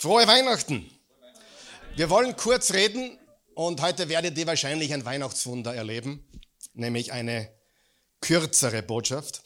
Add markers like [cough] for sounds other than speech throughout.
Frohe Weihnachten! Wir wollen kurz reden und heute werdet ihr wahrscheinlich ein Weihnachtswunder erleben, nämlich eine kürzere Botschaft.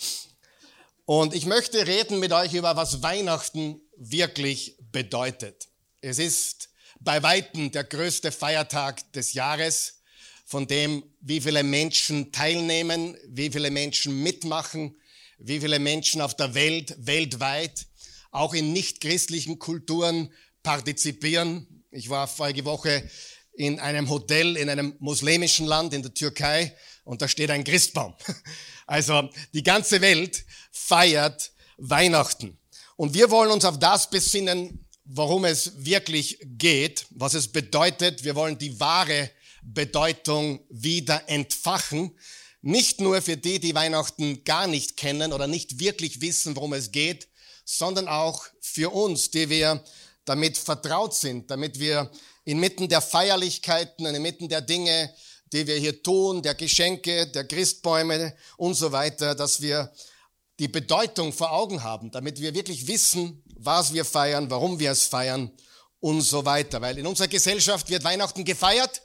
Und ich möchte reden mit euch über, was Weihnachten wirklich bedeutet. Es ist bei Weitem der größte Feiertag des Jahres, von dem wie viele Menschen teilnehmen, wie viele Menschen mitmachen, wie viele Menschen auf der Welt, weltweit, auch in nichtchristlichen Kulturen partizipieren. Ich war vorige Woche in einem Hotel in einem muslimischen Land in der Türkei und da steht ein Christbaum. [laughs] Also die ganze Welt feiert Weihnachten. Und wir wollen uns auf das besinnen, worum es wirklich geht, was es bedeutet. Wir wollen die wahre Bedeutung wieder entfachen. Nicht nur für die, die Weihnachten gar nicht kennen oder nicht wirklich wissen, worum es geht, sondern auch für uns, die wir damit vertraut sind, damit wir inmitten der Feierlichkeiten inmitten der Dinge, die wir hier tun, der Geschenke, der Christbäume und so weiter, dass wir die Bedeutung vor Augen haben, damit wir wirklich wissen, was wir feiern, warum wir es feiern und so weiter. Weil in unserer Gesellschaft wird Weihnachten gefeiert,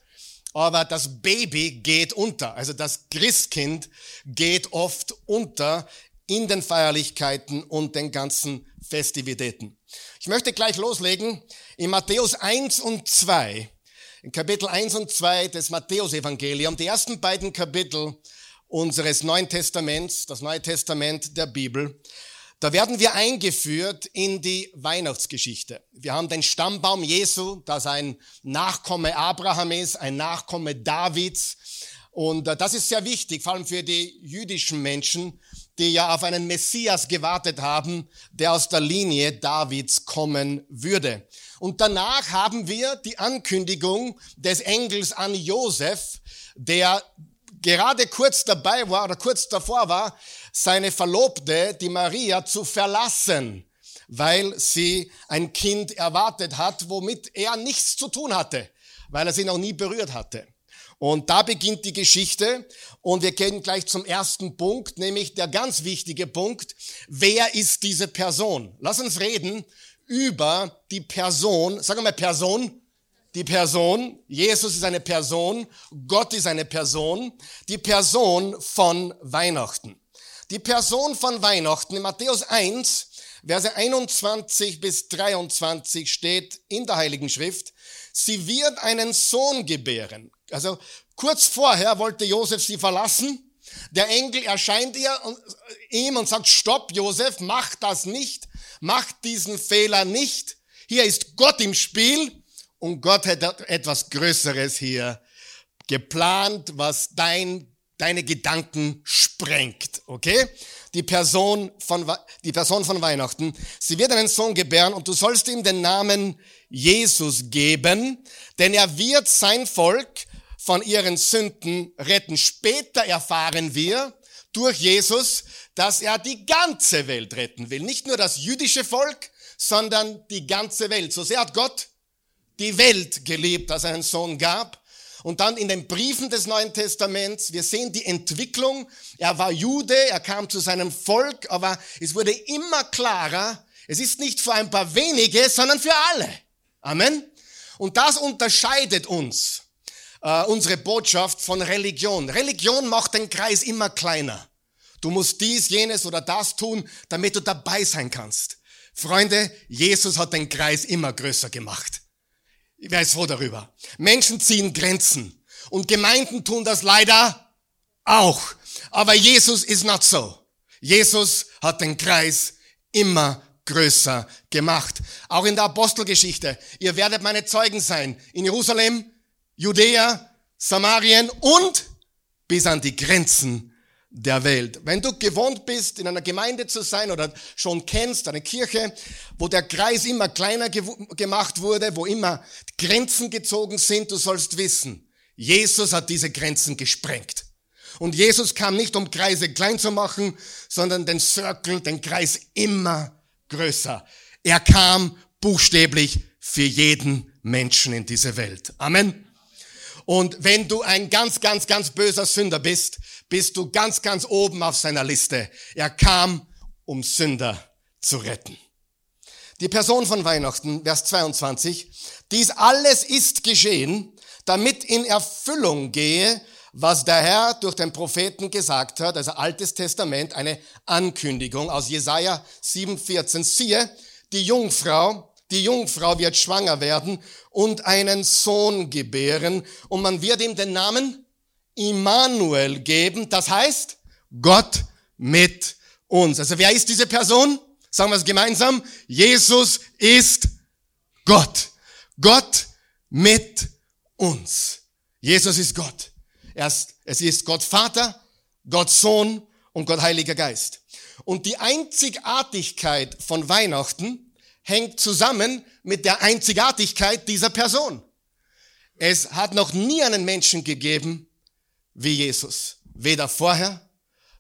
aber das Baby geht unter. Also das Christkind geht oft unter in den Feierlichkeiten und den ganzen Festivitäten. Ich möchte gleich loslegen. In Matthäus 1 und 2, in Kapitel 1 und 2 des Matthäusevangeliums, die ersten beiden Kapitel unseres Neuen Testaments, das Neue Testament der Bibel, da werden wir eingeführt in die Weihnachtsgeschichte. Wir haben den Stammbaum Jesu, das ein Nachkomme Abraham ist, ein Nachkomme Davids. Und äh, das ist sehr wichtig, vor allem für die jüdischen Menschen, die ja auf einen Messias gewartet haben, der aus der Linie Davids kommen würde. Und danach haben wir die Ankündigung des Engels an Josef, der gerade kurz dabei war oder kurz davor war, seine Verlobte, die Maria, zu verlassen, weil sie ein Kind erwartet hat, womit er nichts zu tun hatte, weil er sie noch nie berührt hatte. Und da beginnt die Geschichte und wir gehen gleich zum ersten Punkt, nämlich der ganz wichtige Punkt. Wer ist diese Person? Lass uns reden über die Person, sagen wir mal Person, die Person, Jesus ist eine Person, Gott ist eine Person, die Person von Weihnachten. Die Person von Weihnachten in Matthäus 1, Verse 21 bis 23 steht in der Heiligen Schrift, sie wird einen Sohn gebären. Also kurz vorher wollte Josef sie verlassen. Der Engel erscheint ihr und, äh, ihm und sagt, stopp, Josef, mach das nicht, mach diesen Fehler nicht. Hier ist Gott im Spiel und Gott hat etwas Größeres hier geplant, was dein, deine Gedanken sprengt, okay? Die Person von, die Person von Weihnachten. Sie wird einen Sohn gebären und du sollst ihm den Namen Jesus geben, denn er wird sein Volk von ihren Sünden retten. Später erfahren wir durch Jesus, dass er die ganze Welt retten will. Nicht nur das jüdische Volk, sondern die ganze Welt. So sehr hat Gott die Welt geliebt, dass er einen Sohn gab. Und dann in den Briefen des Neuen Testaments, wir sehen die Entwicklung. Er war Jude, er kam zu seinem Volk, aber es wurde immer klarer, es ist nicht für ein paar wenige, sondern für alle. Amen. Und das unterscheidet uns, äh, unsere Botschaft von Religion. Religion macht den Kreis immer kleiner. Du musst dies, jenes oder das tun, damit du dabei sein kannst. Freunde, Jesus hat den Kreis immer größer gemacht. Ich weiß froh darüber. Menschen ziehen Grenzen und Gemeinden tun das leider auch. Aber Jesus ist not so. Jesus hat den Kreis immer größer gemacht. Auch in der Apostelgeschichte. Ihr werdet meine Zeugen sein. In Jerusalem, Judäa, Samarien und bis an die Grenzen der Welt. Wenn du gewohnt bist, in einer Gemeinde zu sein oder schon kennst, eine Kirche, wo der Kreis immer kleiner gemacht wurde, wo immer Grenzen gezogen sind, du sollst wissen, Jesus hat diese Grenzen gesprengt. Und Jesus kam nicht, um Kreise klein zu machen, sondern den Circle, den Kreis immer größer. Er kam buchstäblich für jeden Menschen in diese Welt. Amen. Und wenn du ein ganz, ganz, ganz böser Sünder bist, bist du ganz, ganz oben auf seiner Liste. Er kam, um Sünder zu retten. Die Person von Weihnachten, Vers 22. Dies alles ist geschehen, damit in Erfüllung gehe, was der Herr durch den Propheten gesagt hat, also Altes Testament, eine Ankündigung aus Jesaja 7,14. Siehe, die Jungfrau, die Jungfrau wird schwanger werden und einen Sohn gebären und man wird ihm den Namen Immanuel geben. Das heißt, Gott mit uns. Also wer ist diese Person? Sagen wir es gemeinsam. Jesus ist Gott. Gott mit uns. Jesus ist Gott. Er ist, es ist Gott Vater, Gott Sohn und Gott Heiliger Geist. Und die Einzigartigkeit von Weihnachten hängt zusammen mit der Einzigartigkeit dieser Person. Es hat noch nie einen Menschen gegeben wie Jesus. Weder vorher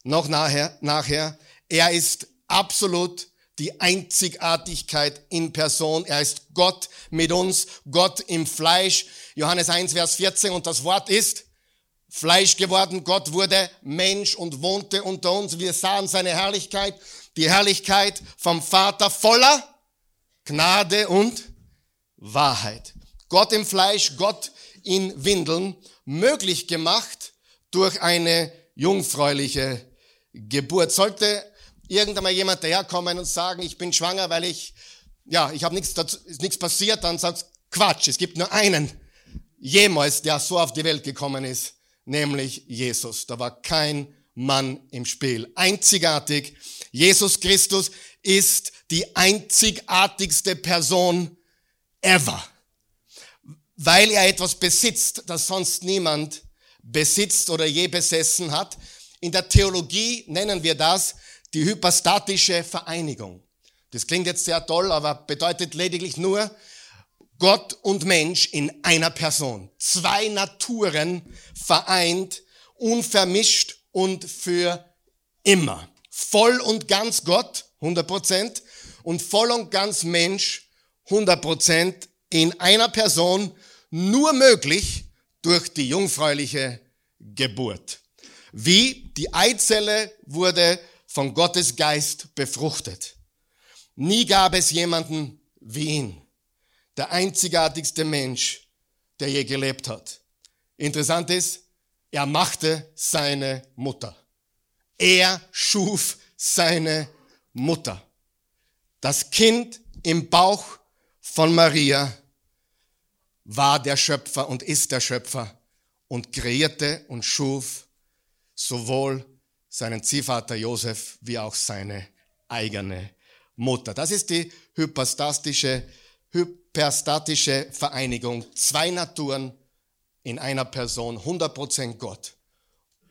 noch nachher. nachher. Er ist absolut die Einzigartigkeit in Person. Er ist Gott mit uns, Gott im Fleisch. Johannes 1, Vers 14 und das Wort ist Fleisch geworden. Gott wurde Mensch und wohnte unter uns. Wir sahen seine Herrlichkeit, die Herrlichkeit vom Vater voller Gnade und Wahrheit. Gott im Fleisch, Gott in Windeln, möglich gemacht durch eine jungfräuliche Geburt. Sollte irgendwann jemand daherkommen und sagen, ich bin schwanger, weil ich, ja, ich habe nichts, ist nichts passiert, dann sagt Quatsch. Es gibt nur einen jemals, der so auf die Welt gekommen ist, nämlich Jesus. Da war kein Mann im Spiel. Einzigartig. Jesus Christus ist die einzigartigste Person ever. Weil er etwas besitzt, das sonst niemand besitzt oder je besessen hat. In der Theologie nennen wir das die hypostatische Vereinigung. Das klingt jetzt sehr toll, aber bedeutet lediglich nur Gott und Mensch in einer Person. Zwei Naturen vereint, unvermischt und für immer. Voll und ganz Gott, 100 Prozent, und voll und ganz Mensch, 100 Prozent in einer Person, nur möglich durch die jungfräuliche Geburt. Wie die Eizelle wurde von Gottes Geist befruchtet. Nie gab es jemanden wie ihn. Der einzigartigste Mensch, der je gelebt hat. Interessant ist, er machte seine Mutter. Er schuf seine Mutter. Das Kind im Bauch von Maria war der Schöpfer und ist der Schöpfer und kreierte und schuf sowohl seinen Ziehvater Josef wie auch seine eigene Mutter. Das ist die hypostatische, hyperstatische Vereinigung. Zwei Naturen in einer Person, 100% Gott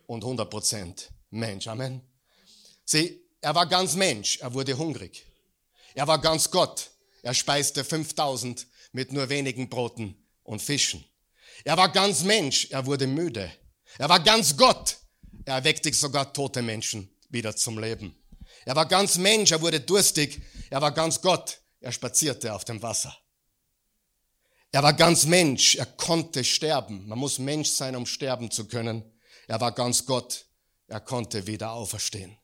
und 100% Mensch. Amen. Sieh, er war ganz Mensch, er wurde hungrig. Er war ganz Gott, er speiste 5000 mit nur wenigen Broten und Fischen. Er war ganz Mensch, er wurde müde. Er war ganz Gott, er erweckte sogar tote Menschen wieder zum Leben. Er war ganz Mensch, er wurde durstig. Er war ganz Gott, er spazierte auf dem Wasser. Er war ganz Mensch, er konnte sterben. Man muss Mensch sein, um sterben zu können. Er war ganz Gott, er konnte wieder auferstehen.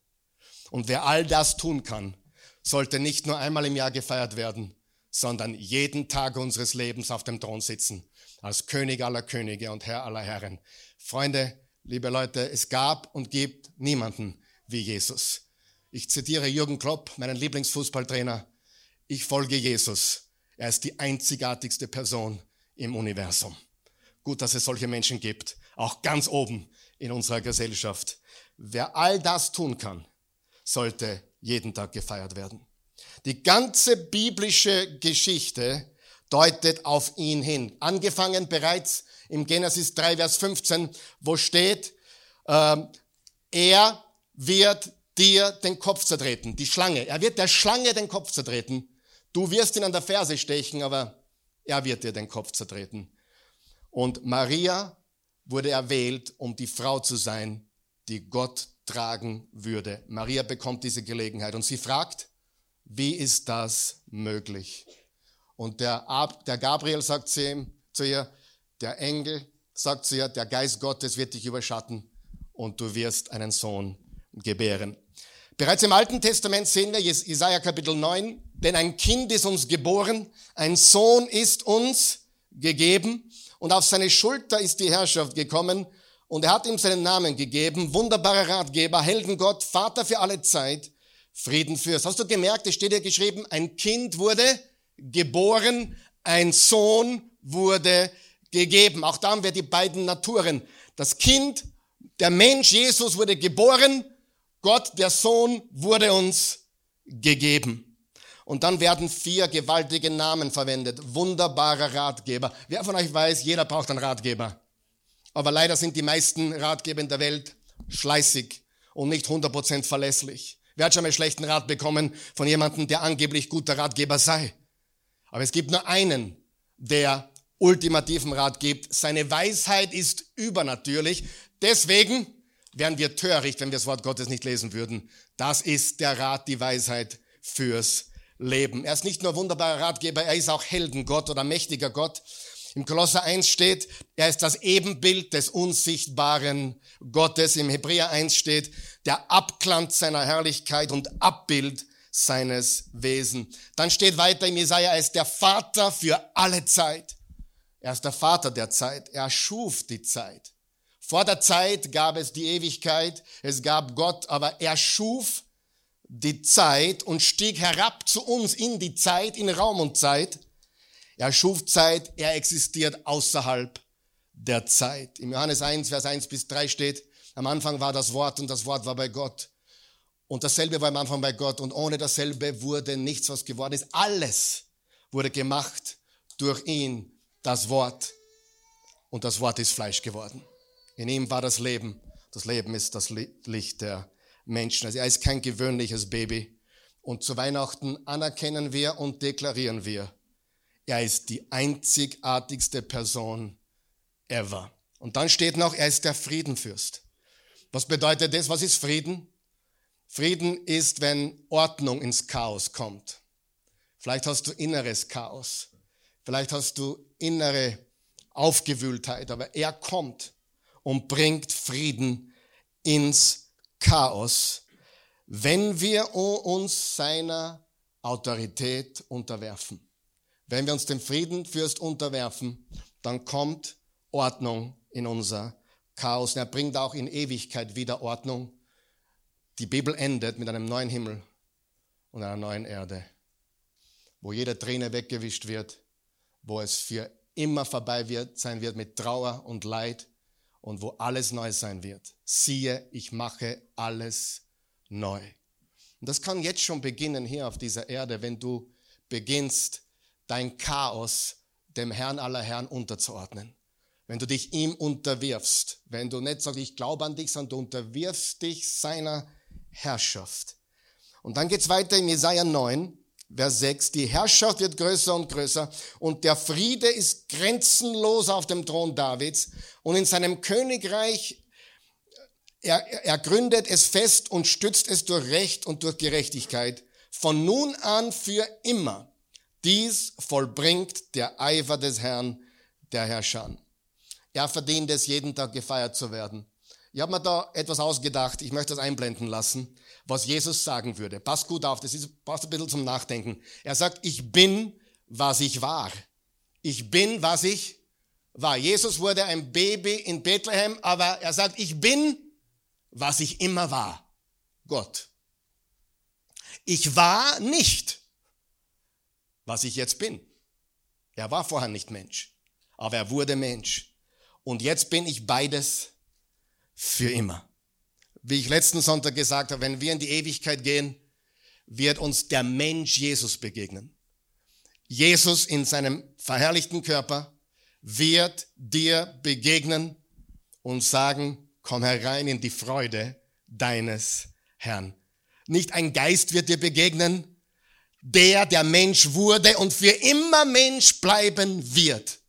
Und wer all das tun kann, sollte nicht nur einmal im Jahr gefeiert werden, sondern jeden Tag unseres Lebens auf dem Thron sitzen, als König aller Könige und Herr aller Herren. Freunde, liebe Leute, es gab und gibt niemanden wie Jesus. Ich zitiere Jürgen Klopp, meinen Lieblingsfußballtrainer. Ich folge Jesus. Er ist die einzigartigste Person im Universum. Gut, dass es solche Menschen gibt, auch ganz oben in unserer Gesellschaft. Wer all das tun kann, sollte jeden Tag gefeiert werden. Die ganze biblische Geschichte deutet auf ihn hin. Angefangen bereits im Genesis 3, Vers 15, wo steht, äh, er wird dir den Kopf zertreten, die Schlange. Er wird der Schlange den Kopf zertreten. Du wirst ihn an der Ferse stechen, aber er wird dir den Kopf zertreten. Und Maria wurde erwählt, um die Frau zu sein, die Gott tragen würde. Maria bekommt diese Gelegenheit und sie fragt, wie ist das möglich? Und der, der Gabriel sagt zu, ihm, zu ihr, der Engel sagt zu ihr, der Geist Gottes wird dich überschatten und du wirst einen Sohn gebären. Bereits im Alten Testament sehen wir Jesaja Kapitel 9, denn ein Kind ist uns geboren, ein Sohn ist uns gegeben und auf seine Schulter ist die Herrschaft gekommen und er hat ihm seinen Namen gegeben, wunderbarer Ratgeber, Heldengott, Vater für alle Zeit, Frieden fürs. Hast du gemerkt, es steht hier geschrieben, ein Kind wurde geboren, ein Sohn wurde gegeben. Auch da haben wir die beiden Naturen. Das Kind, der Mensch Jesus wurde geboren Gott, der Sohn, wurde uns gegeben. Und dann werden vier gewaltige Namen verwendet. Wunderbarer Ratgeber. Wer von euch weiß, jeder braucht einen Ratgeber. Aber leider sind die meisten Ratgeber in der Welt schleißig und nicht 100% verlässlich. Wer hat schon mal schlechten Rat bekommen von jemandem, der angeblich guter Ratgeber sei? Aber es gibt nur einen, der ultimativen Rat gibt. Seine Weisheit ist übernatürlich. Deswegen wären wir töricht, wenn wir das Wort Gottes nicht lesen würden. Das ist der Rat, die Weisheit fürs Leben. Er ist nicht nur wunderbarer Ratgeber, er ist auch Heldengott oder mächtiger Gott. Im Kolosser 1 steht, er ist das Ebenbild des unsichtbaren Gottes. Im Hebräer 1 steht, der Abglanz seiner Herrlichkeit und Abbild seines Wesen. Dann steht weiter in Jesaja, er ist der Vater für alle Zeit. Er ist der Vater der Zeit. Er schuf die Zeit. Vor der Zeit gab es die Ewigkeit, es gab Gott, aber er schuf die Zeit und stieg herab zu uns in die Zeit, in Raum und Zeit. Er schuf Zeit, er existiert außerhalb der Zeit. Im Johannes 1, Vers 1 bis 3 steht, am Anfang war das Wort und das Wort war bei Gott. Und dasselbe war am Anfang bei Gott und ohne dasselbe wurde nichts, was geworden ist. Alles wurde gemacht durch ihn, das Wort. Und das Wort ist Fleisch geworden. In ihm war das Leben. Das Leben ist das Licht der Menschen. Also er ist kein gewöhnliches Baby. Und zu Weihnachten anerkennen wir und deklarieren wir, er ist die einzigartigste Person ever. Und dann steht noch, er ist der Friedenfürst. Was bedeutet das? Was ist Frieden? Frieden ist, wenn Ordnung ins Chaos kommt. Vielleicht hast du inneres Chaos. Vielleicht hast du innere Aufgewühltheit, aber er kommt und bringt Frieden ins Chaos, wenn wir uns seiner Autorität unterwerfen. Wenn wir uns dem Friedenfürst unterwerfen, dann kommt Ordnung in unser Chaos. Und er bringt auch in Ewigkeit wieder Ordnung. Die Bibel endet mit einem neuen Himmel und einer neuen Erde, wo jede Träne weggewischt wird, wo es für immer vorbei wird, sein wird mit Trauer und Leid und wo alles neu sein wird. Siehe, ich mache alles neu. Und das kann jetzt schon beginnen hier auf dieser Erde, wenn du beginnst, dein Chaos dem Herrn aller Herren unterzuordnen. Wenn du dich ihm unterwirfst, wenn du nicht sagst, ich glaube an dich, sondern du unterwirfst dich seiner Herrschaft. Und dann geht's weiter in Jesaja 9, Vers 6, die Herrschaft wird größer und größer und der Friede ist grenzenlos auf dem Thron Davids und in seinem Königreich, er, er gründet es fest und stützt es durch Recht und durch Gerechtigkeit, von nun an für immer. Dies vollbringt der Eifer des Herrn, der Herrscher. Er verdient es, jeden Tag gefeiert zu werden. Ich habe mir da etwas ausgedacht, ich möchte das einblenden lassen was Jesus sagen würde. Pass gut auf, das ist, passt ein bisschen zum Nachdenken. Er sagt, ich bin, was ich war. Ich bin, was ich war. Jesus wurde ein Baby in Bethlehem, aber er sagt, ich bin, was ich immer war. Gott. Ich war nicht, was ich jetzt bin. Er war vorher nicht Mensch, aber er wurde Mensch. Und jetzt bin ich beides für immer wie ich letzten Sonntag gesagt habe, wenn wir in die Ewigkeit gehen, wird uns der Mensch Jesus begegnen. Jesus in seinem verherrlichten Körper wird dir begegnen und sagen, komm herein in die Freude deines Herrn. Nicht ein Geist wird dir begegnen, der der Mensch wurde und für immer Mensch bleiben wird.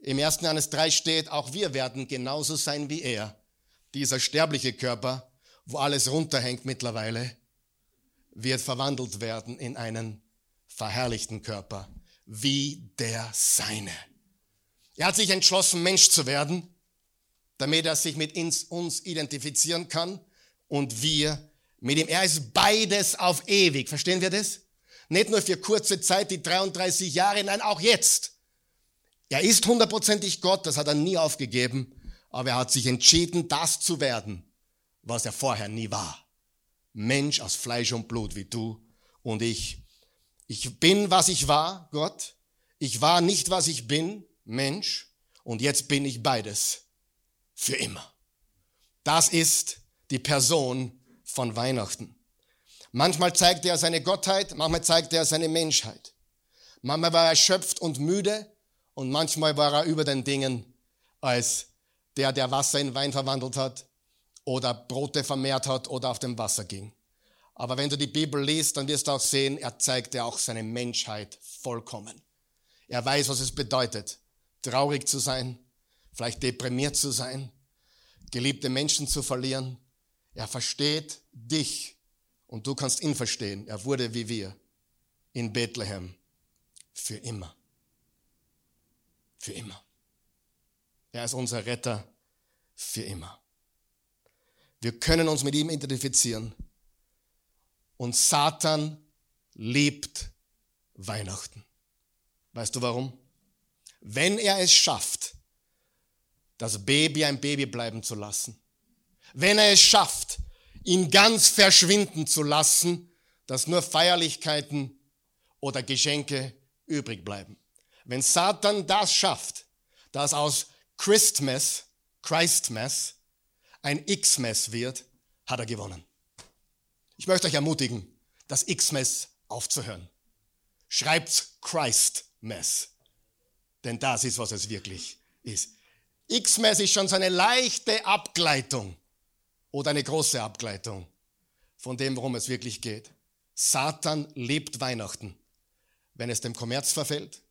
Im 1. Johannes 3 steht, auch wir werden genauso sein wie er dieser sterbliche Körper, wo alles runterhängt mittlerweile, wird verwandelt werden in einen verherrlichten Körper, wie der seine. Er hat sich entschlossen, Mensch zu werden, damit er sich mit uns identifizieren kann und wir Mit ihm. Er ist beides auf ewig. Verstehen wir das? Nicht nur für kurze Zeit, die 33 Jahre, nein, auch jetzt. Er ist hundertprozentig Gott, das hat er nie aufgegeben, aber er hat sich entschieden, das zu werden, was er vorher nie war. Mensch aus Fleisch und Blut wie du und ich. Ich bin, was ich war, Gott. Ich war nicht, was ich bin, Mensch. Und jetzt bin ich beides. Für immer. Das ist die Person von Weihnachten. Manchmal zeigt er seine Gottheit, manchmal zeigt er seine Menschheit. Manchmal war er erschöpft und müde und manchmal war er über den Dingen als der, der Wasser in Wein verwandelt hat oder Brote vermehrt hat oder auf dem Wasser ging. Aber wenn du die Bibel liest, dann wirst du auch sehen, er zeigt ja auch seine Menschheit vollkommen. Er weiß, was es bedeutet, traurig zu sein, vielleicht deprimiert zu sein, geliebte Menschen zu verlieren. Er versteht dich und du kannst ihn verstehen. Er wurde wie wir in Bethlehem für immer. Für immer. Er ist unser Retter für immer. Wir können uns mit ihm identifizieren. Und Satan liebt Weihnachten. Weißt du warum? Wenn er es schafft, das Baby ein Baby bleiben zu lassen, wenn er es schafft, ihn ganz verschwinden zu lassen, dass nur Feierlichkeiten oder Geschenke übrig bleiben. Wenn Satan das schafft, dass aus Christmas, Christmas, ein Xmas wird, hat er gewonnen. Ich möchte euch ermutigen, das Xmas aufzuhören. Schreibt Christmas, denn das ist, was es wirklich ist. Xmas ist schon so eine leichte Abgleitung oder eine große Abgleitung von dem, worum es wirklich geht. Satan liebt Weihnachten, wenn es dem Kommerz verfällt,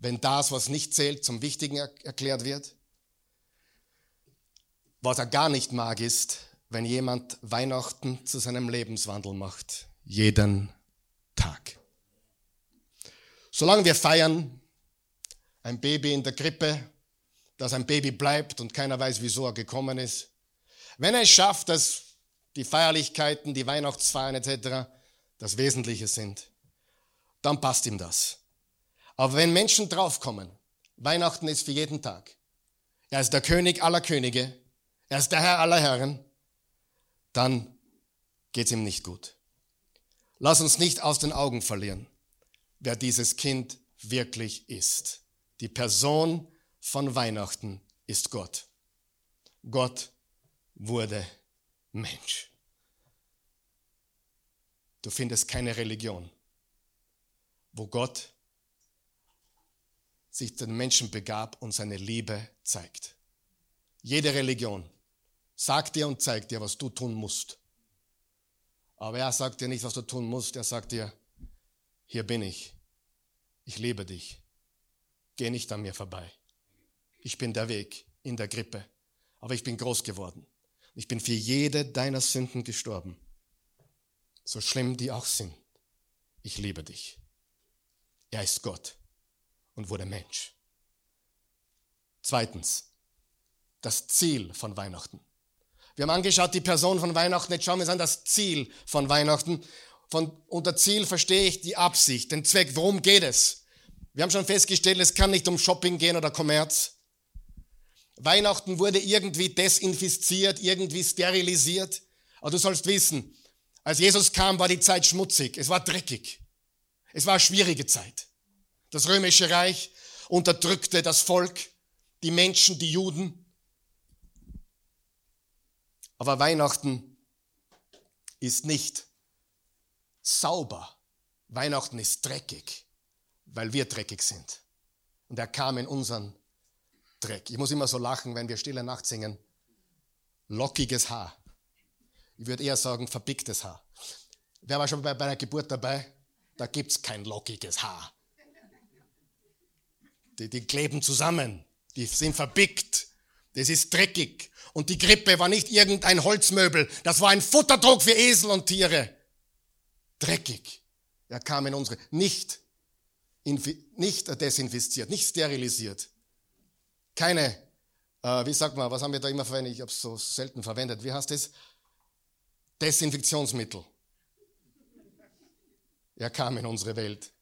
wenn das, was nicht zählt, zum Wichtigen erklärt wird. Was er gar nicht mag, ist, wenn jemand Weihnachten zu seinem Lebenswandel macht. Jeden Tag. Solange wir feiern, ein Baby in der Krippe, dass ein Baby bleibt und keiner weiß, wieso er gekommen ist, wenn er es schafft, dass die Feierlichkeiten, die Weihnachtsfeiern etc. das Wesentliche sind, dann passt ihm das. Aber wenn Menschen draufkommen, Weihnachten ist für jeden Tag, er ist der König aller Könige, er ist der Herr aller Herren, dann geht's ihm nicht gut. Lass uns nicht aus den Augen verlieren, wer dieses Kind wirklich ist. Die Person von Weihnachten ist Gott. Gott wurde Mensch. Du findest keine Religion, wo Gott sich den Menschen begab und seine Liebe zeigt. Jede Religion sagt dir und zeigt dir, was du tun musst. Aber er sagt dir nicht, was du tun musst. Er sagt dir, hier bin ich. Ich liebe dich. Geh nicht an mir vorbei. Ich bin der Weg in der Grippe. Aber ich bin groß geworden. Ich bin für jede deiner Sünden gestorben. So schlimm die auch sind. Ich liebe dich. Er ist Gott und wurde Mensch. Zweitens, das Ziel von Weihnachten. Wir haben angeschaut, die Person von Weihnachten. Jetzt schauen wir uns an das Ziel von Weihnachten. Von, unter Ziel verstehe ich die Absicht, den Zweck. Worum geht es? Wir haben schon festgestellt, es kann nicht um Shopping gehen oder Kommerz. Weihnachten wurde irgendwie desinfiziert, irgendwie sterilisiert. Aber du sollst wissen, als Jesus kam, war die Zeit schmutzig. Es war dreckig. Es war eine schwierige Zeit. Das römische Reich unterdrückte das Volk, die Menschen, die Juden. Aber Weihnachten ist nicht sauber. Weihnachten ist dreckig, weil wir dreckig sind. Und er kam in unseren Dreck. Ich muss immer so lachen, wenn wir Stille Nacht singen. Lockiges Haar. Ich würde eher sagen, verbicktes Haar. Wer war schon bei, bei einer Geburt dabei? Da gibt es kein lockiges Haar. Die, die kleben zusammen. Die sind verbickt. Das ist dreckig. Und die Grippe war nicht irgendein Holzmöbel. Das war ein Futterdruck für Esel und Tiere. Dreckig. Er kam in unsere, nicht, nicht desinfiziert, nicht sterilisiert keine, äh, wie sagt man, was haben wir da immer verwendet? Ich habe es so selten verwendet. Wie heißt das? Desinfektionsmittel. Er kam in unsere Welt,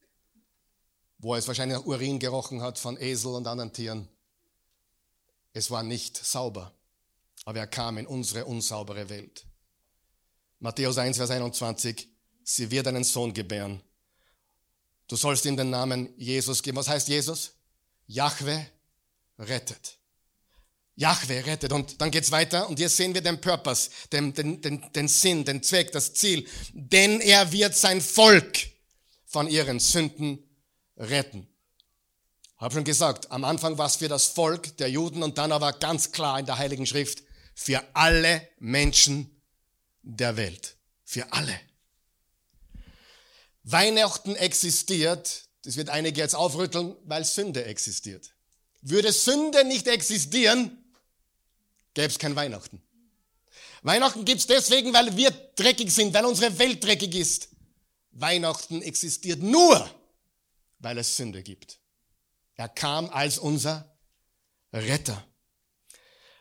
wo es wahrscheinlich nach Urin gerochen hat von Esel und anderen Tieren. Es war nicht sauber, aber er kam in unsere unsaubere Welt. Matthäus 1, Vers 21, sie wird einen Sohn gebären. Du sollst ihm den Namen Jesus geben. Was heißt Jesus? Jahwe rettet. Jahwe rettet. Und dann geht's weiter und hier sehen wir den Purpose, den, den, den, den Sinn, den Zweck, das Ziel. Denn er wird sein Volk von ihren Sünden retten. Hab schon gesagt, am Anfang war es für das Volk der Juden und dann aber ganz klar in der Heiligen Schrift für alle Menschen der Welt. Für alle. Weihnachten existiert, das wird einige jetzt aufrütteln, weil Sünde existiert. Würde Sünde nicht existieren, gäbe es kein Weihnachten. Weihnachten gibt's deswegen, weil wir dreckig sind, weil unsere Welt dreckig ist. Weihnachten existiert nur, weil es Sünde gibt. Er kam als unser Retter.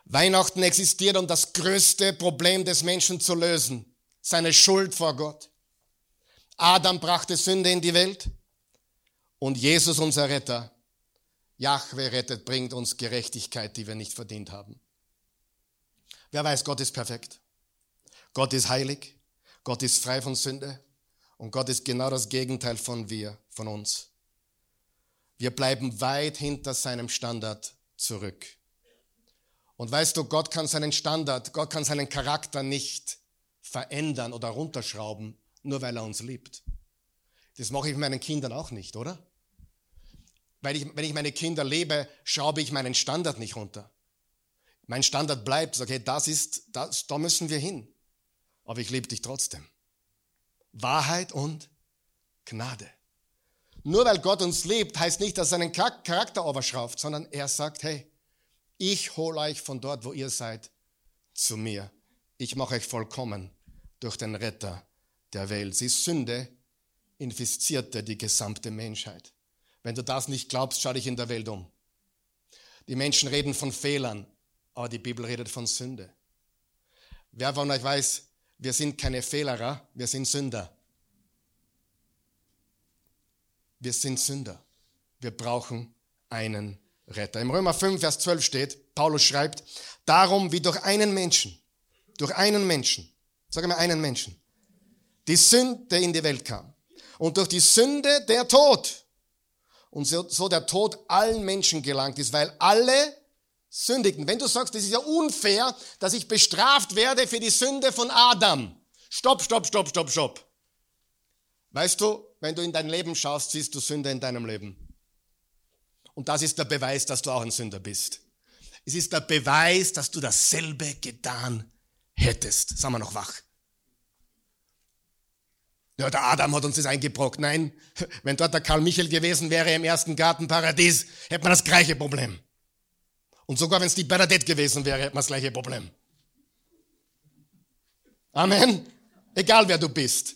Weihnachten existiert, um das größte Problem des Menschen zu lösen, seine Schuld vor Gott. Adam brachte Sünde in die Welt und Jesus, unser Retter, Jahwe rettet, bringt uns Gerechtigkeit, die wir nicht verdient haben. Wer weiß, Gott ist perfekt. Gott ist heilig. Gott ist frei von Sünde. Und Gott ist genau das Gegenteil von wir, von uns. Wir bleiben weit hinter seinem Standard zurück. Und weißt du, Gott kann seinen Standard, Gott kann seinen Charakter nicht verändern oder runterschrauben, nur weil er uns liebt. Das mache ich meinen Kindern auch nicht, oder? Weil ich, wenn ich meine Kinder lebe, schraube ich meinen Standard nicht runter. Mein Standard bleibt, okay, das ist, das, da müssen wir hin. Aber ich liebe dich trotzdem. Wahrheit und Gnade. Nur weil Gott uns liebt, heißt nicht, dass er seinen Charakter überschraubt, sondern er sagt, hey, ich hole euch von dort, wo ihr seid, zu mir. Ich mache euch vollkommen durch den Retter der Welt. Sie Sünde infizierte die gesamte Menschheit. Wenn du das nicht glaubst, schau dich in der Welt um. Die Menschen reden von Fehlern, aber die Bibel redet von Sünde. Wer von euch weiß, wir sind keine Fehlerer, wir sind Sünder. Wir sind Sünder. Wir brauchen einen Retter. Im Römer 5, Vers 12 steht, Paulus schreibt, darum wie durch einen Menschen, durch einen Menschen, sage mal einen Menschen, die Sünde in die Welt kam. Und durch die Sünde der Tod. Und so, so der Tod allen Menschen gelangt ist, weil alle sündigten. Wenn du sagst, das ist ja unfair, dass ich bestraft werde für die Sünde von Adam. Stopp, stopp, stopp, stopp, stopp. Weißt du, wenn du in dein Leben schaust, siehst du Sünde in deinem Leben. Und das ist der Beweis, dass du auch ein Sünder bist. Es ist der Beweis, dass du dasselbe getan hättest. Sagen wir noch wach. Ja, der Adam hat uns das eingebrockt. Nein, [laughs] wenn dort der Karl Michael gewesen wäre im ersten Gartenparadies, hätte man das gleiche Problem. Und sogar wenn es die Bernadette gewesen wäre, hätte man das gleiche Problem. Amen. Egal wer du bist,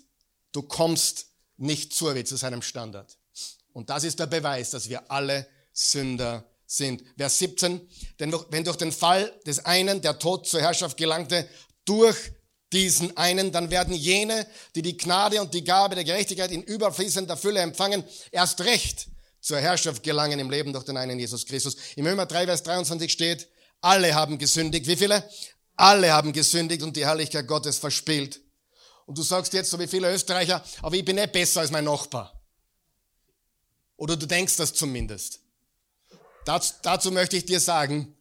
du kommst nicht zu, zu seinem Standard. Und das ist der Beweis, dass wir alle Sünder sind. Vers 17, denn wenn durch den Fall des einen der Tod zur Herrschaft gelangte, durch diesen einen, dann werden jene, die die Gnade und die Gabe der Gerechtigkeit in überfließender Fülle empfangen, erst recht zur Herrschaft gelangen im Leben durch den einen Jesus Christus. Im Römer 3, Vers 23 steht, alle haben gesündigt. Wie viele? Alle haben gesündigt und die Herrlichkeit Gottes verspielt. Und du sagst jetzt so wie viele Österreicher, aber ich bin nicht besser als mein Nachbar. Oder du denkst das zumindest. Dazu, dazu möchte ich dir sagen,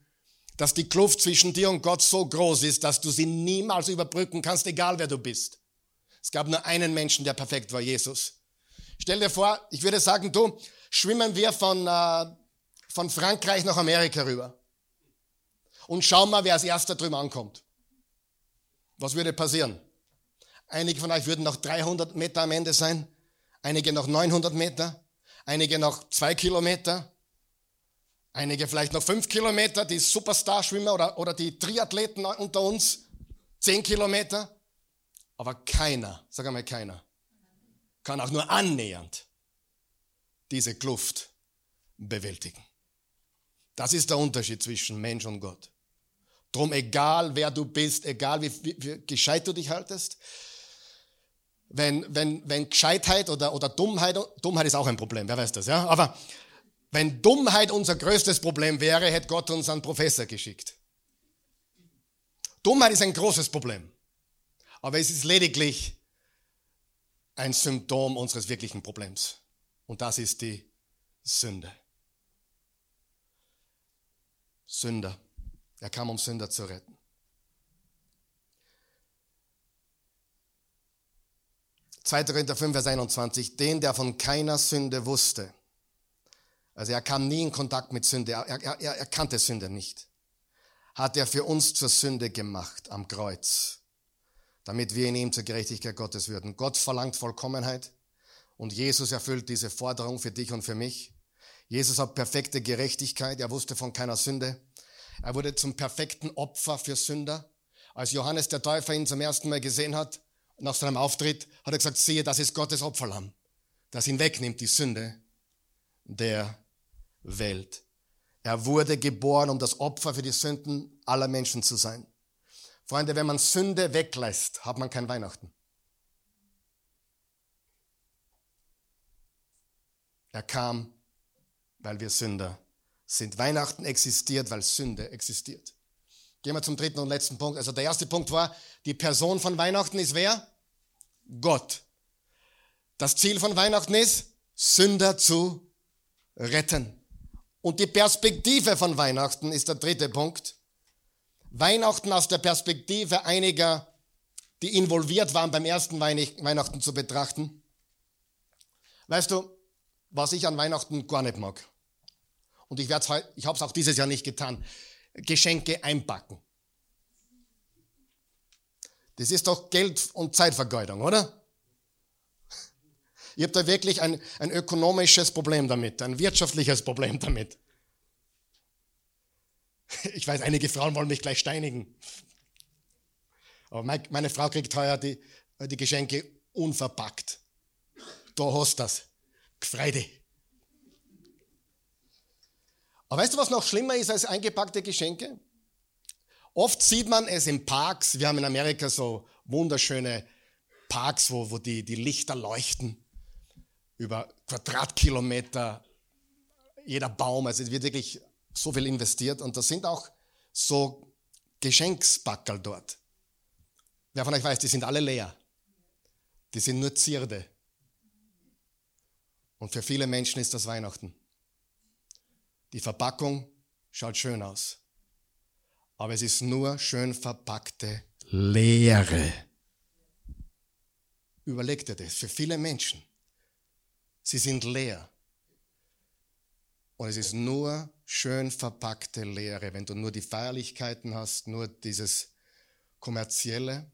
dass die Kluft zwischen dir und Gott so groß ist, dass du sie niemals überbrücken kannst, egal wer du bist. Es gab nur einen Menschen, der perfekt war, Jesus. Stell dir vor, ich würde sagen, du, schwimmen wir von, äh, von Frankreich nach Amerika rüber. Und schauen mal, wer als erster drüben ankommt. Was würde passieren? Einige von euch würden noch 300 Meter am Ende sein, einige noch 900 Meter, einige noch zwei Kilometer, Einige vielleicht noch fünf Kilometer, die Superstar-Schwimmer oder, oder die Triathleten unter uns, zehn Kilometer. Aber keiner, sag einmal keiner, kann auch nur annähernd diese Kluft bewältigen. Das ist der Unterschied zwischen Mensch und Gott. Drum egal, wer du bist, egal wie, wie, wie gescheit du dich haltest, wenn, wenn, wenn Gescheitheit oder, oder Dummheit, Dummheit ist auch ein Problem, wer weiß das, ja? Aber wenn Dummheit unser größtes Problem wäre, hätte Gott uns einen Professor geschickt. Dummheit ist ein großes Problem. Aber es ist lediglich ein Symptom unseres wirklichen Problems. Und das ist die Sünde. Sünder. Er kam, um Sünder zu retten. 2. Korinther 5, Vers 21, den, der von keiner Sünde wusste. Also er kam nie in Kontakt mit Sünde, er, er, er, kannte Sünde nicht. Hat er für uns zur Sünde gemacht am Kreuz, damit wir in ihm zur Gerechtigkeit Gottes würden. Gott verlangt Vollkommenheit und Jesus erfüllt diese Forderung für dich und für mich. Jesus hat perfekte Gerechtigkeit, er wusste von keiner Sünde. Er wurde zum perfekten Opfer für Sünder. Als Johannes der Täufer ihn zum ersten Mal gesehen hat, nach seinem Auftritt, hat er gesagt, siehe, das ist Gottes Opferlamm, das ihn wegnimmt, die Sünde der Welt. Er wurde geboren, um das Opfer für die Sünden aller Menschen zu sein. Freunde, wenn man Sünde weglässt, hat man kein Weihnachten. Er kam, weil wir Sünder sind. Weihnachten existiert, weil Sünde existiert. Gehen wir zum dritten und letzten Punkt. Also der erste Punkt war, die Person von Weihnachten ist wer? Gott. Das Ziel von Weihnachten ist, Sünder zu retten. Und die Perspektive von Weihnachten ist der dritte Punkt. Weihnachten aus der Perspektive einiger, die involviert waren beim ersten Weihnachten zu betrachten. Weißt du, was ich an Weihnachten gar nicht mag? Und ich, ich habe es auch dieses Jahr nicht getan. Geschenke einpacken. Das ist doch Geld- und Zeitvergeudung, oder? Ihr habt da wirklich ein, ein ökonomisches Problem damit, ein wirtschaftliches Problem damit. [laughs] Ich weiß, einige Frauen wollen mich gleich steinigen. Aber meine, Frau kriegt heuer die, die Geschenke unverpackt. Da hast du das. Freude. Aber weißt du, was noch schlimmer ist als eingepackte Geschenke? Oft sieht man es in Parks. Wir haben in Amerika so wunderschöne Parks, wo, wo die, die Lichter leuchten über Quadratkilometer, jeder Baum. Also es wird wirklich so viel investiert. Und da sind auch so Geschenksbackerl dort. Wer von euch weiß, die sind alle leer. Die sind nur Zierde. Und für viele Menschen ist das Weihnachten. Die Verpackung schaut schön aus. Aber es ist nur schön verpackte Leere. Überleg dir das. Für viele Menschen. Sie sind leer. Und es ist nur schön verpackte Leere, wenn du nur die Feierlichkeiten hast, nur dieses kommerzielle.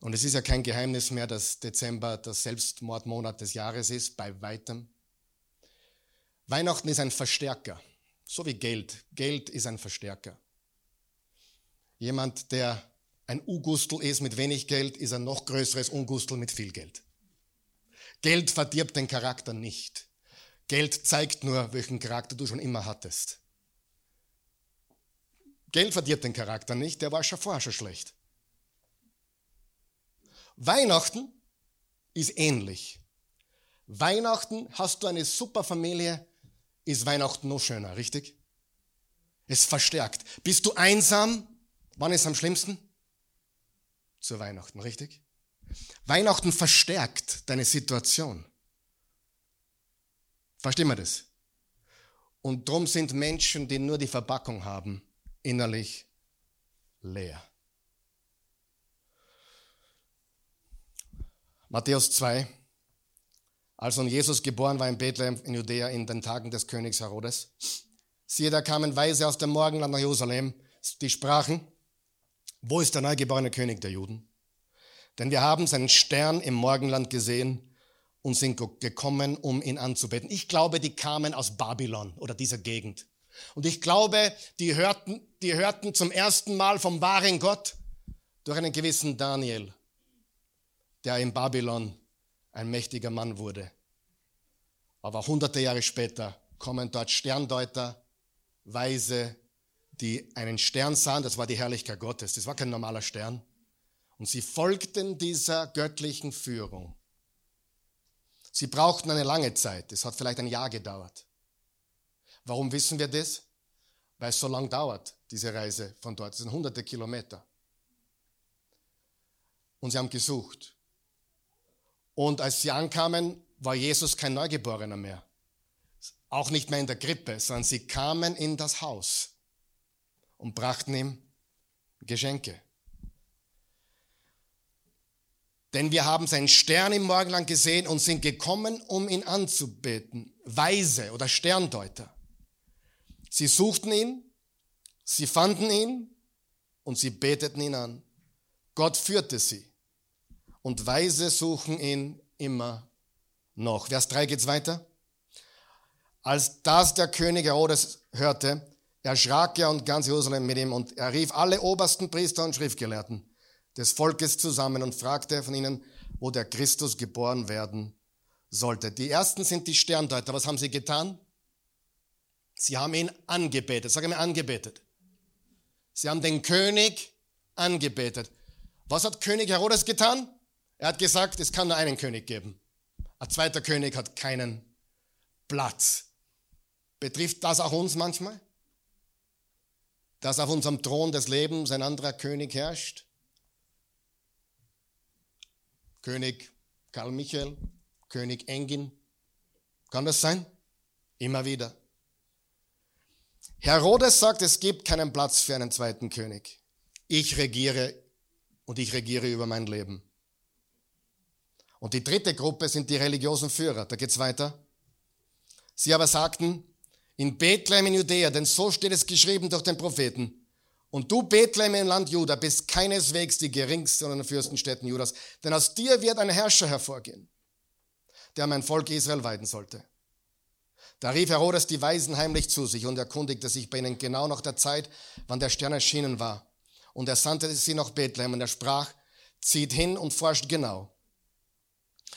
Und es ist ja kein Geheimnis mehr, dass Dezember der Selbstmordmonat des Jahres ist, bei weitem. Weihnachten ist ein Verstärker, so wie Geld. Geld ist ein Verstärker. Jemand, der ein Ugustel ist mit wenig Geld, ist ein noch größeres Ungustel mit viel Geld. Geld verdirbt den Charakter nicht. Geld zeigt nur, welchen Charakter du schon immer hattest. Geld verdirbt den Charakter nicht, der war schon vorher schon schlecht. Weihnachten ist ähnlich. Weihnachten hast du eine super Familie, ist Weihnachten noch schöner, richtig? Es verstärkt. Bist du einsam? Wann ist am schlimmsten? Zu Weihnachten, richtig? Weihnachten verstärkt deine Situation. Verstehen wir das? Und darum sind Menschen, die nur die Verpackung haben, innerlich leer. Matthäus 2. Als nun Jesus geboren war in Bethlehem in Judäa in den Tagen des Königs Herodes, siehe, da kamen Weise aus dem Morgenland nach Jerusalem, die sprachen, wo ist der neugeborene König der Juden? Denn wir haben seinen Stern im Morgenland gesehen und sind gekommen, um ihn anzubeten. Ich glaube, die kamen aus Babylon oder dieser Gegend. Und ich glaube, die hörten, die hörten zum ersten Mal vom wahren Gott durch einen gewissen Daniel der in Babylon ein mächtiger Mann wurde. Aber hunderte Jahre später kommen dort Sterndeuter, Weise, die einen Stern sahen, das war die Herrlichkeit Gottes, das war kein normaler Stern. Und sie folgten dieser göttlichen Führung. Sie brauchten eine lange Zeit, es hat vielleicht ein Jahr gedauert. Warum wissen wir das? Weil es so lang dauert, diese Reise von dort. Es sind hunderte Kilometer. Und sie haben gesucht. Und als sie ankamen, war Jesus kein Neugeborener mehr. Auch nicht mehr in der Krippe, sondern sie kamen in das Haus und brachten ihm Geschenke. Denn wir haben seinen Stern im Morgenland gesehen und sind gekommen, um ihn anzubeten. Weise oder Sterndeuter. Sie suchten ihn, sie fanden ihn und sie beteten ihn an. Gott führte sie. Und Weise suchen ihn immer noch. Vers 3 geht's weiter. Als das der König Herodes hörte, erschrak er und ganz Jerusalem mit ihm und er rief alle obersten Priester und Schriftgelehrten des Volkes zusammen und fragte von ihnen, wo der Christus geboren werden sollte. Die ersten sind die Sterndeuter. Was haben sie getan? Sie haben ihn angebetet. Sag mir angebetet. Sie haben den König angebetet. Was hat König Herodes getan? Er hat gesagt, es kann nur einen König geben. Ein zweiter König hat keinen Platz. Betrifft das auch uns manchmal? Dass auf unserem Thron des Lebens ein anderer König herrscht? König Karl Michael, König Engin. Kann das sein? Immer wieder. Herodes sagt, es gibt keinen Platz für einen zweiten König. Ich regiere und ich regiere über mein Leben. Und die dritte Gruppe sind die religiösen Führer. Da geht's weiter. Sie aber sagten, in Bethlehem in Judäa, denn so steht es geschrieben durch den Propheten. Und du, Bethlehem im Land Juda, bist keineswegs die geringste unter den Fürstenstädten Judas, denn aus dir wird ein Herrscher hervorgehen, der mein Volk Israel weiden sollte. Da rief Herodes die Weisen heimlich zu sich und erkundigte sich bei ihnen genau nach der Zeit, wann der Stern erschienen war. Und er sandte sie nach Bethlehem und er sprach, zieht hin und forscht genau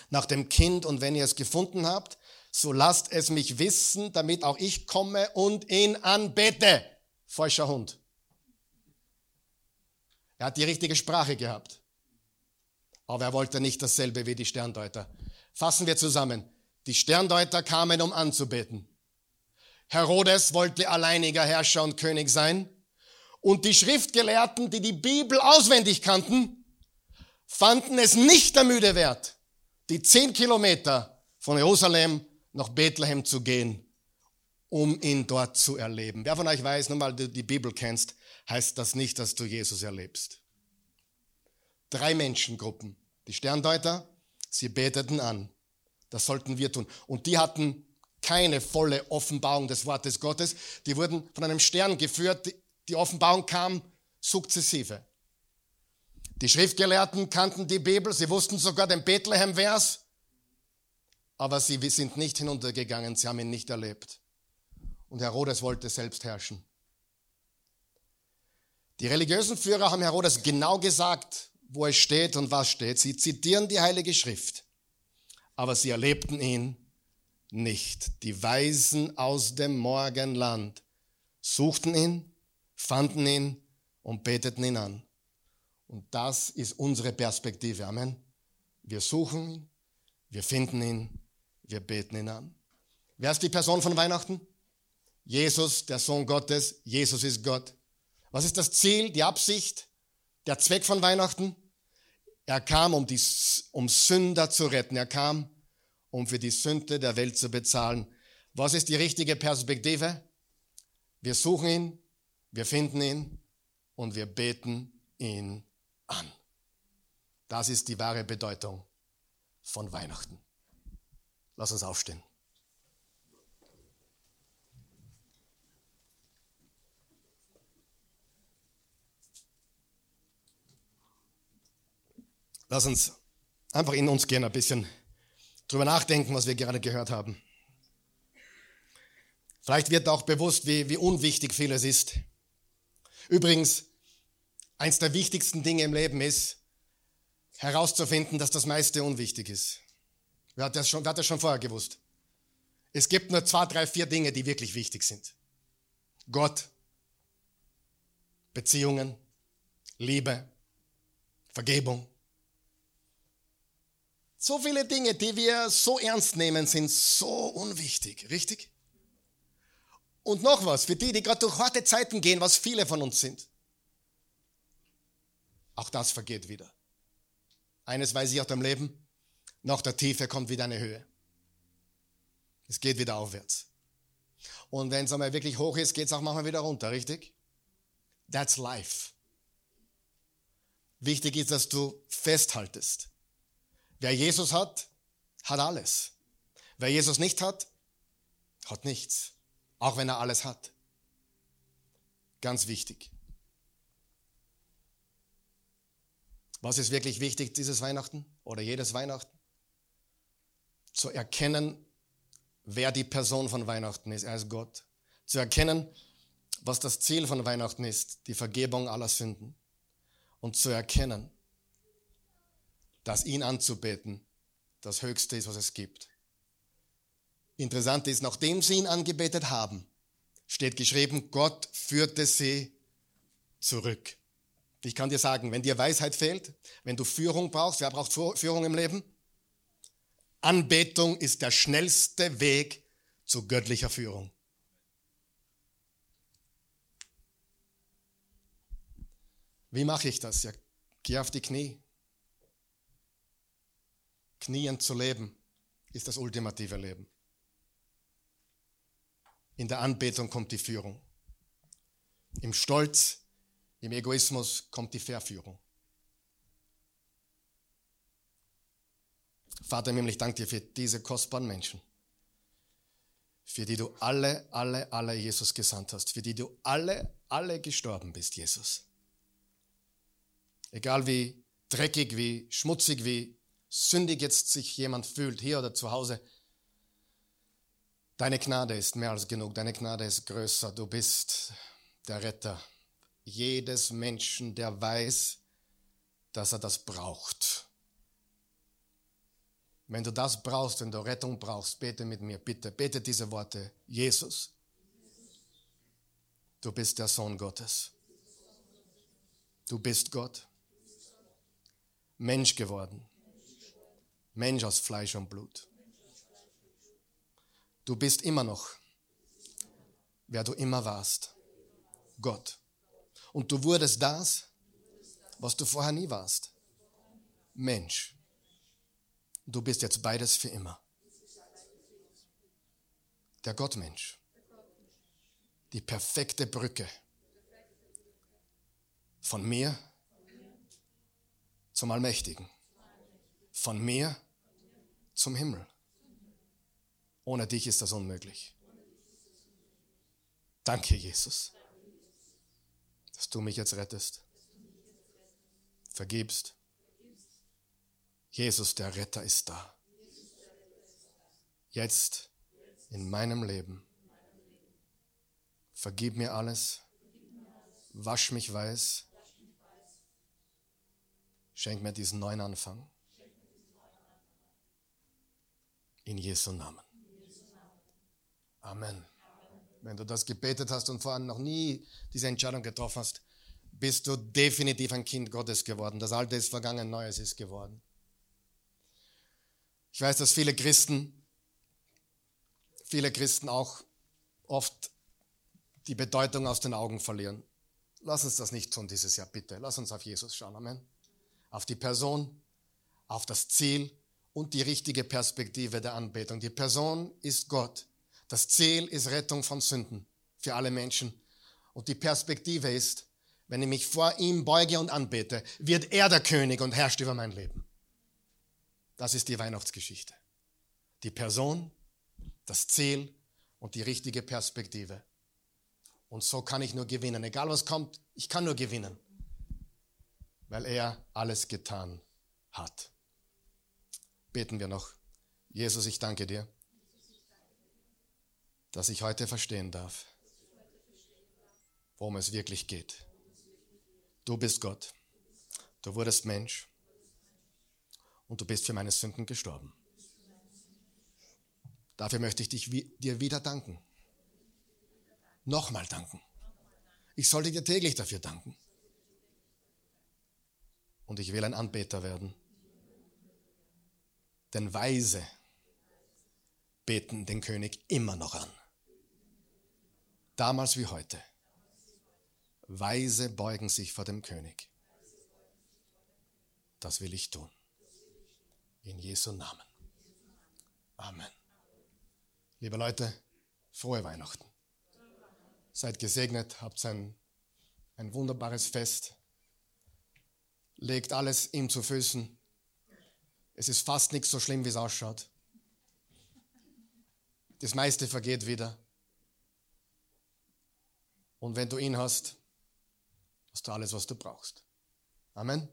nach dem Kind und wenn ihr es gefunden habt, so lasst es mich wissen, damit auch ich komme und ihn anbete. Falscher Hund. Er hat die richtige Sprache gehabt. Aber er wollte nicht dasselbe wie die Sterndeuter. Fassen wir zusammen. Die Sterndeuter kamen, um anzubeten. Herodes wollte alleiniger Herrscher und König sein. Und die Schriftgelehrten, die die Bibel auswendig kannten, fanden es nicht der Müde wert, die zehn Kilometer von Jerusalem nach Bethlehem zu gehen, um ihn dort zu erleben. Wer von euch weiß, nur weil du die Bibel kennst, heißt das nicht, dass du Jesus erlebst. Drei Menschengruppen. Die Sterndeuter, sie beteten an. Das sollten wir tun. Und die hatten keine volle Offenbarung des Wortes Gottes. Die wurden von einem Stern geführt. Die Offenbarung kam sukzessive. Die Schriftgelehrten kannten die Bibel, sie wussten sogar den Bethlehem-Vers, aber sie sind nicht hinuntergegangen, sie haben ihn nicht erlebt. Und Herodes wollte selbst herrschen. Die religiösen Führer haben Herodes genau gesagt, wo es steht und was steht. Sie zitieren die Heilige Schrift, aber sie erlebten ihn nicht. Die Weisen aus dem Morgenland suchten ihn, fanden ihn und beteten ihn an. Und das ist unsere Perspektive. Amen. Wir suchen ihn, wir finden ihn, wir beten ihn an. Wer ist die Person von Weihnachten? Jesus, der Sohn Gottes. Jesus ist Gott. Was ist das Ziel, die Absicht, der Zweck von Weihnachten? Er kam, um, die, um Sünder zu retten. Er kam, um für die Sünde der Welt zu bezahlen. Was ist die richtige Perspektive? Wir suchen ihn, wir finden ihn und wir beten ihn an. Das ist die wahre Bedeutung von Weihnachten. Lass uns aufstehen. Lass uns einfach in uns gehen, ein bisschen drüber nachdenken, was wir gerade gehört haben. Vielleicht wird auch bewusst, wie, wie unwichtig vieles ist. Übrigens, Eins der wichtigsten Dinge im Leben ist, herauszufinden, dass das meiste unwichtig ist. Wer hat das schon, wer hat das schon vorher gewusst? Es gibt nur zwei, drei, vier Dinge, die wirklich wichtig sind. Gott, Beziehungen, Liebe, Vergebung. So viele Dinge, die wir so ernst nehmen, sind so unwichtig, richtig? Und noch was, für die, die gerade durch harte Zeiten gehen, was viele von uns sind. Auch das vergeht wieder. Eines weiß ich aus dem Leben, nach der Tiefe kommt wieder eine Höhe. Es geht wieder aufwärts. Und wenn es einmal wirklich hoch ist, geht es auch manchmal wieder runter, richtig? That's life. Wichtig ist, dass du festhaltest. Wer Jesus hat, hat alles. Wer Jesus nicht hat, hat nichts. Auch wenn er alles hat. Ganz wichtig. Was ist wirklich wichtig dieses Weihnachten oder jedes Weihnachten? Zu erkennen, wer die Person von Weihnachten ist. Er ist Gott. Zu erkennen, was das Ziel von Weihnachten ist, die Vergebung aller Sünden. Und zu erkennen, dass ihn anzubeten das Höchste ist, was es gibt. Interessant ist, nachdem sie ihn angebetet haben, steht geschrieben, Gott führte sie zurück. Ich kann dir sagen, wenn dir Weisheit fehlt, wenn du Führung brauchst, wer braucht Führung im Leben? Anbetung ist der schnellste Weg zu göttlicher Führung. Wie mache ich das? Ja, geh auf die Knie. Knien zu leben ist das ultimative Leben. In der Anbetung kommt die Führung. Im Stolz, im Egoismus kommt die Verführung. Vater im Himmel, ich danke dir für diese kostbaren Menschen, für die du alle, alle, alle Jesus gesandt hast, für die du alle, alle gestorben bist, Jesus. Egal wie dreckig, wie schmutzig, wie sündig jetzt sich jemand fühlt, hier oder zu Hause, deine Gnade ist mehr als genug, deine Gnade ist größer, du bist der Retter jedes Menschen, der weiß, dass er das braucht. Wenn du das brauchst, wenn du Rettung brauchst, bete mit mir, bitte, bete diese Worte. Jesus, du bist der Sohn Gottes. Du bist Gott. Mensch geworden. Mensch aus Fleisch und Blut. Du bist immer noch, wer du immer warst. Gott. Und du wurdest das, was du vorher nie warst. Mensch. Du bist jetzt beides für immer. Der Gottmensch. Die perfekte Brücke. Von mir zum Allmächtigen. Von mir zum Himmel. Ohne dich ist das unmöglich. Danke, Jesus, dass du mich jetzt rettest, vergibst Jesus, der Retter, ist da. Jetzt in meinem Leben. Vergib mir alles. Wasch mich weiß. Schenk mir diesen neuen Anfang. In Jesu Namen. Amen. Wenn du das gebetet hast und vorhin noch nie diese Entscheidung getroffen hast, bist du definitiv ein Kind Gottes geworden. Das Alte ist vergangen, Neues ist geworden. Ich weiß, dass viele Christen, viele Christen auch oft die Bedeutung aus den Augen verlieren. Lass uns das nicht tun dieses Jahr, bitte. Lass uns auf Jesus schauen. Amen. Auf die Person, auf das Ziel und die richtige Perspektive der Anbetung. Die Person ist Gott. Das Ziel ist Rettung von Sünden für alle Menschen. Und die Perspektive ist, wenn ich mich vor ihm beuge und anbete, wird er der König und herrscht über mein Leben. Das ist die Weihnachtsgeschichte. Die Person, das Ziel und die richtige Perspektive. Und so kann ich nur gewinnen. Egal was kommt, ich kann nur gewinnen, weil er alles getan hat. Beten wir noch. Jesus, ich danke dir, dass ich heute verstehen darf, worum es wirklich geht. Du bist Gott. Du wurdest Mensch und du bist für meine Sünden gestorben. Dafür möchte ich dich, dir wieder danken. Nochmal danken. Ich sollte dir täglich dafür danken. Und ich will ein Anbeter werden. Denn Weise beten den König immer noch an. Damals wie heute. Weise beugen sich vor dem König. Das will ich tun. In Jesu Namen. Amen. Liebe Leute, frohe Weihnachten. Seid gesegnet, habt ein, ein wunderbares Fest. Legt alles ihm zu Füßen. Es ist fast nichts so schlimm, wie es ausschaut. Das meiste vergeht wieder. Und wenn du ihn hast, hast du alles, was du brauchst. Amen.